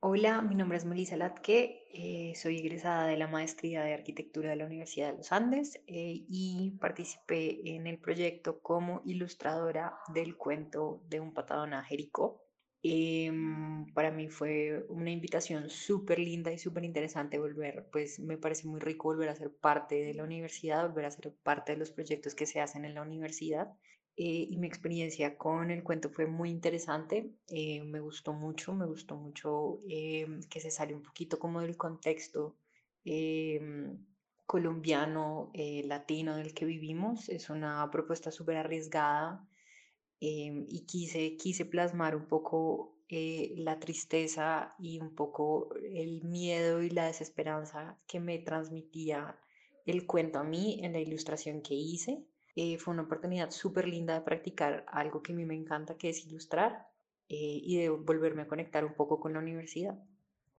Hola, mi nombre es Melissa Latke, eh, soy egresada de la Maestría de Arquitectura de la Universidad de los Andes eh, y participé en el proyecto como ilustradora del cuento de un patadón a Jericó. Em, para mí fue una invitación súper linda y súper interesante volver, pues me parece muy rico volver a ser parte de la universidad, volver a ser parte de los proyectos que se hacen en la universidad. eh, y mi experiencia con el cuento fue muy interesante, eh, me gustó mucho, me gustó mucho em, que se sale un poquito como del contexto em, colombiano, eh, latino del que vivimos. Es una propuesta súper arriesgada em, y quise, quise plasmar un poco eh, la tristeza y un poco el miedo y la desesperanza que me transmitía el cuento a mí en la ilustración que hice. Eh, fue una oportunidad súper linda de practicar algo que a mí me encanta, que es ilustrar, eh, y de volverme a conectar un poco con la universidad.